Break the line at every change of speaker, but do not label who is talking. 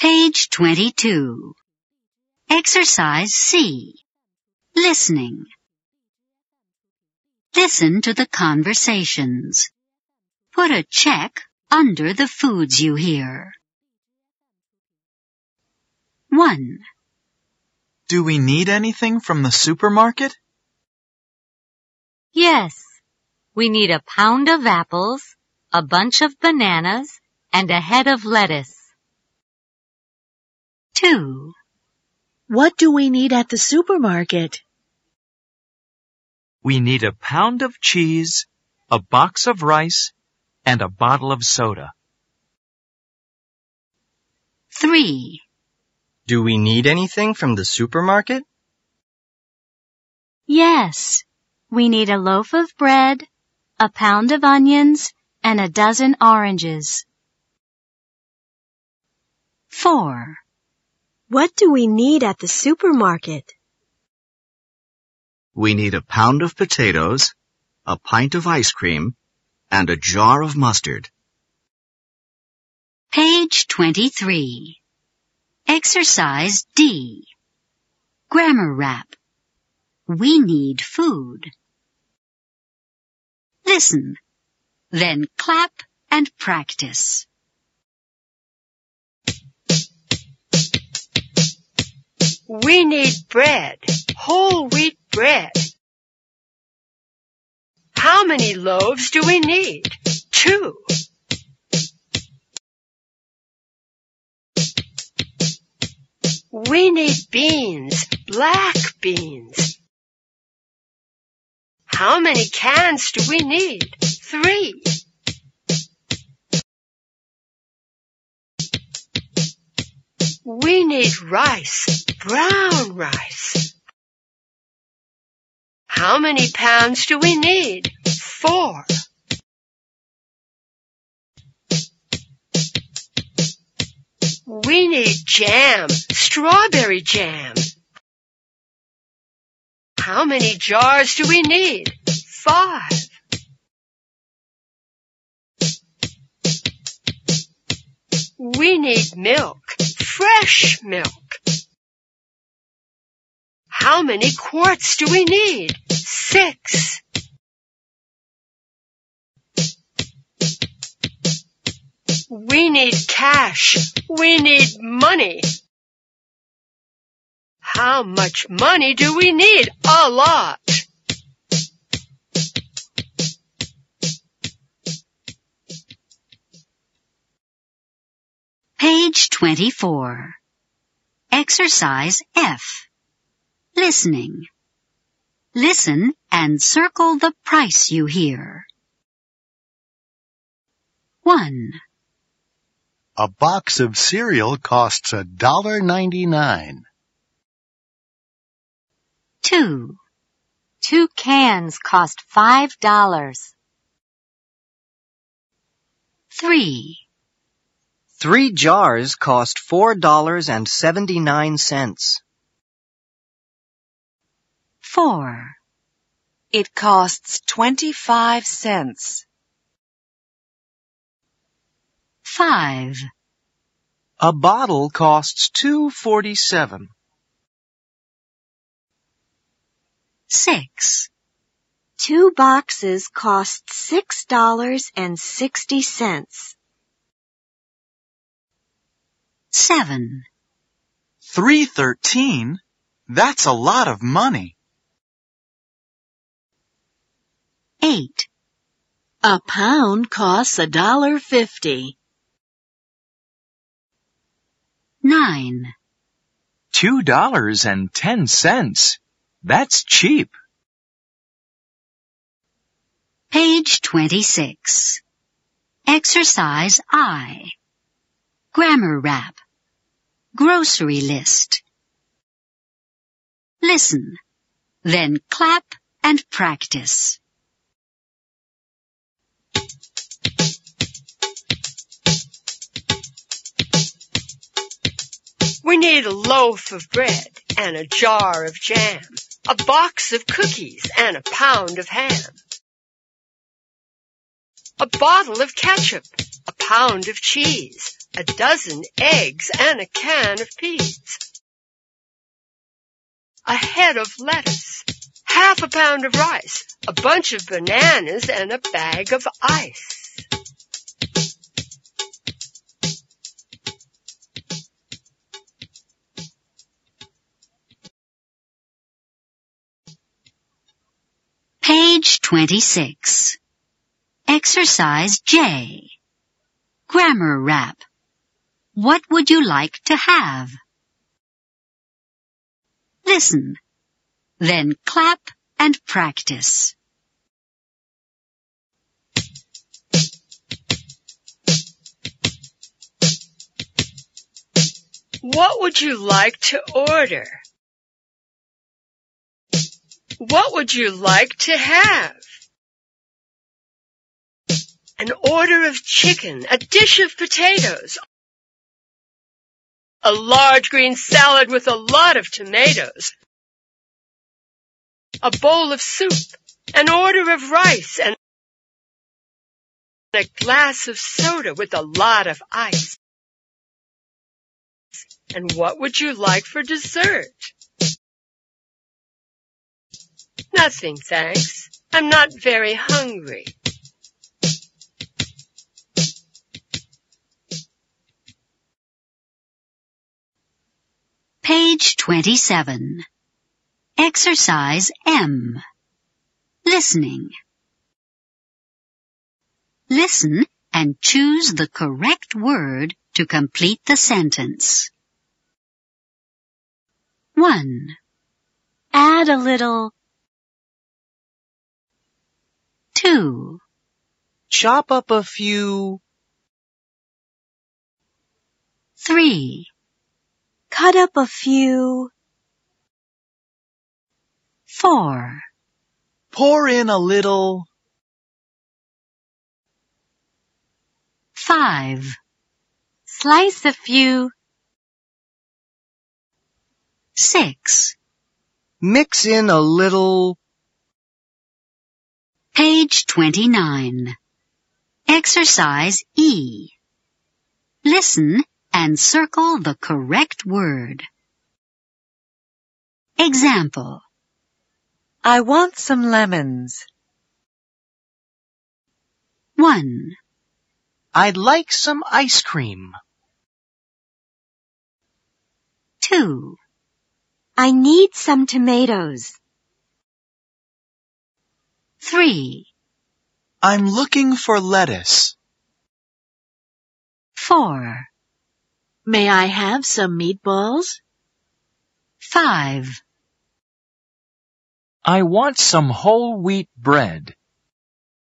Page 22. Exercise C. Listening. Listen to the conversations. Put a check under the foods you hear. 1,
Do we need anything from the supermarket?
Yes. We need a pound of apples, a bunch of bananas, and a head of lettuce.
2,
What do we need at the supermarket?
We need a pound of cheese, a box of rice, and a bottle of soda.
3,
Do we need anything from the supermarket?
Yes. We need a loaf of bread, a pound of onions, and a dozen oranges.
4,
What do we need at the supermarket?
We need a pound of potatoes, a pint of ice cream, and a jar of mustard.
Page 23. Exercise D. Grammar rap. We need food. Listen. Then clap and practice.
We need bread, whole wheat bread. How many loaves do we need? Two. We need beans, black beans. How many cans do we need? Three. We need rice, brown rice. How many pounds do we need? Four. We need jam, strawberry jam. How many jars do we need? Five. We need milk, fresh milk. How many quarts do we need? Six. We need cash. We need money. How much money do we need? A lot.
Page 24. Exercise F. Listening. Listen and circle the price you hear. 1,
A box of cereal costs a dollar ninety-nine.
2,
Two cans cost five dollars.
3,
Three jars cost four dollars and seventy-nine cents.
4,
It costs 25 cents.
5,
A bottle costs two forty-seven.
6,
Two boxes cost six dollars and sixty cents.
7,
Three thirteen? That's a lot of money.
8,
A pound costs a dollar fifty.
9,
Two dollars and ten cents. That's cheap.
Page 26. Exercise I. Grammar rap. Grocery list. Listen. Then clap and practice.
We need a loaf of bread and a jar of jam, a box of cookies and a pound of ham, a bottle of ketchup, pound of cheese, a dozen eggs, and a can of peas. A head of lettuce, half a pound of rice, a bunch of bananas, and a bag of ice.
Page 26. Exercise J. Grammar rap. What would you like to have? Listen. Then clap and practice.
What would you like to order? What would you like to have? An order of chicken, a dish of potatoes, a large green salad with a lot of tomatoes, a bowl of soup, an order of rice, and a glass of soda with a lot of ice. And what would you like for dessert? Nothing, thanks. I'm not very hungry.
Page 27. Exercise M. Listening. Listen and choose the correct word to complete the sentence. 1.
Add a little
2.
Chop up a few.
3.
Cut up a few.
4.
Pour in a little.
5.
Slice a few.
6.
Mix in a little.
Page 29. Exercise E. Listen and circle the correct word. Example.
I want some lemons.
1,
I'd like some ice cream.
2,
I need some tomatoes.
3,
I'm looking for lettuce.
4,
May I have some meatballs?
5,
I want some whole wheat bread.